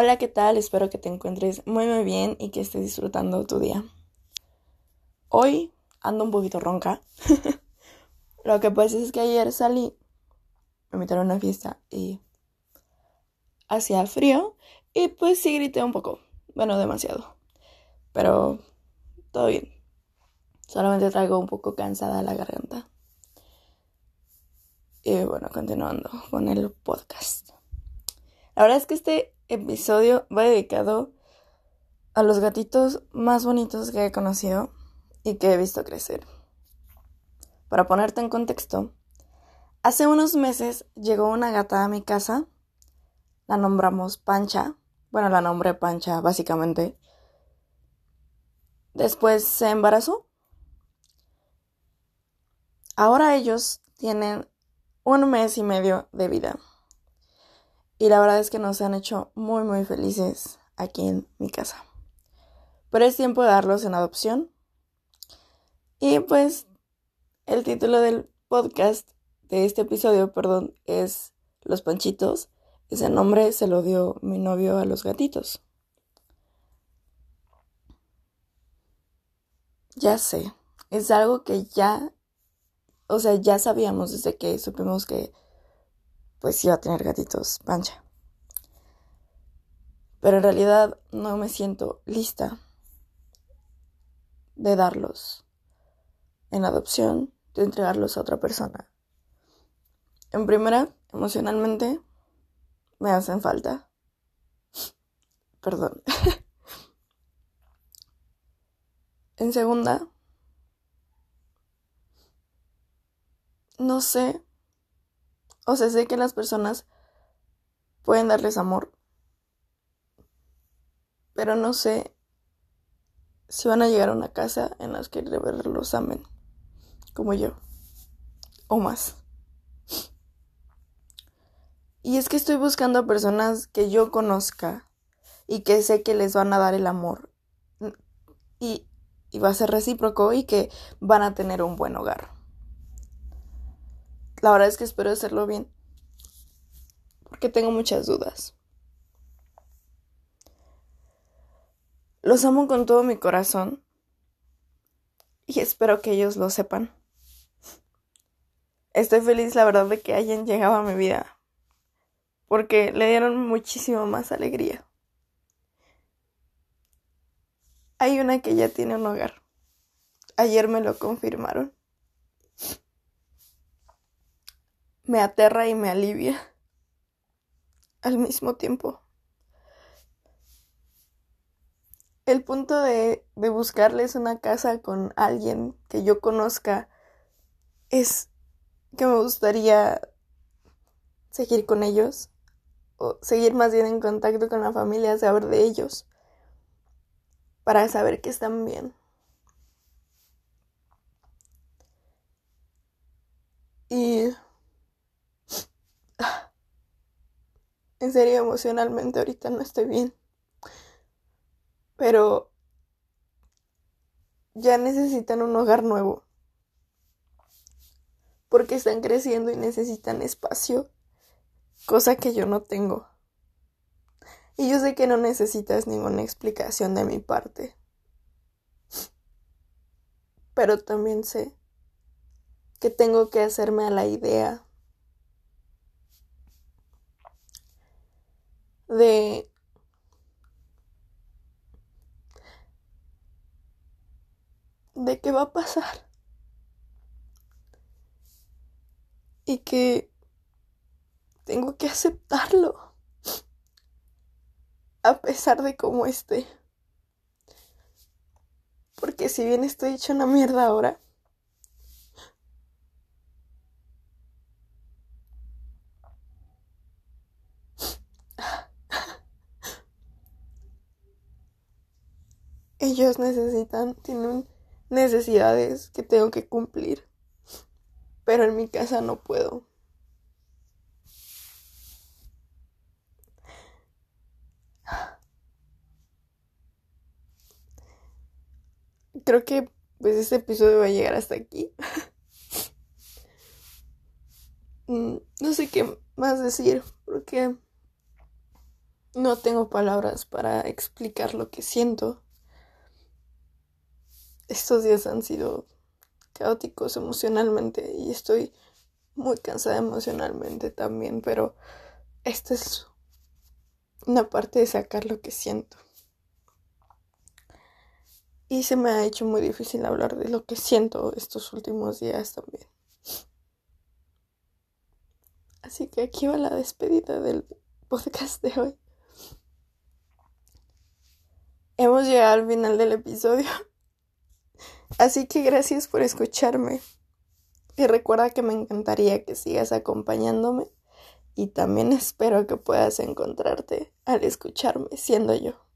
Hola, ¿qué tal? Espero que te encuentres muy muy bien y que estés disfrutando tu día. Hoy ando un poquito ronca. Lo que pasa es que ayer salí, me invitaron a una fiesta y hacía frío y pues sí grité un poco. Bueno, demasiado. Pero todo bien. Solamente traigo un poco cansada la garganta. Y bueno, continuando con el podcast. La verdad es que este episodio va dedicado a los gatitos más bonitos que he conocido y que he visto crecer. Para ponerte en contexto, hace unos meses llegó una gata a mi casa, la nombramos Pancha, bueno, la nombré Pancha básicamente. Después se embarazó. Ahora ellos tienen un mes y medio de vida. Y la verdad es que nos han hecho muy, muy felices aquí en mi casa. Pero es tiempo de darlos en adopción. Y pues el título del podcast, de este episodio, perdón, es Los Panchitos. Ese nombre se lo dio mi novio a los gatitos. Ya sé, es algo que ya, o sea, ya sabíamos desde que supimos que pues iba a tener gatitos pancha. Pero en realidad no me siento lista de darlos en adopción, de entregarlos a otra persona. En primera, emocionalmente, me hacen falta. Perdón. en segunda, no sé o sea, sé que las personas pueden darles amor, pero no sé si van a llegar a una casa en la que los amen, como yo, o más. Y es que estoy buscando a personas que yo conozca y que sé que les van a dar el amor. Y, y va a ser recíproco y que van a tener un buen hogar la verdad es que espero hacerlo bien. Porque tengo muchas dudas. Los amo con todo mi corazón. Y espero que ellos lo sepan. Estoy feliz, la verdad, de que hayan llegado a mi vida. Porque le dieron muchísimo más alegría. Hay una que ya tiene un hogar. Ayer me lo confirmaron. Me aterra y me alivia al mismo tiempo. El punto de, buscarles una casa con alguien que yo conozca es que me gustaría seguir con ellos o seguir más bien en contacto con la familia, saber de ellos, para saber que están bien. Y En serio, emocionalmente ahorita no estoy bien. Pero ya necesitan un hogar nuevo. Porque están creciendo y necesitan espacio. Cosa que yo no tengo. Y yo sé que no necesitas ninguna explicación de mi parte. Pero también sé que tengo que hacerme a la idea de de qué va a pasar. Y que tengo que aceptarlo a pesar de cómo esté. Porque si bien estoy hecho una mierda ahora ellos necesitan, tienen necesidades que tengo que cumplir. Pero en mi casa no puedo. Creo que pues este episodio va a llegar hasta aquí. Mm, no sé qué más decir porque no tengo palabras para explicar lo que siento. Estos días han sido caóticos emocionalmente y estoy muy cansada emocionalmente también, pero esta es una parte de sacar lo que siento. Y se me ha hecho muy difícil hablar de lo que siento estos últimos días también. Así que aquí va la despedida del podcast de hoy. Hemos llegado al final del episodio. Así que gracias por escucharme. Y recuerda que me encantaría que sigas acompañándome y también espero que puedas encontrarte al escucharme siendo yo.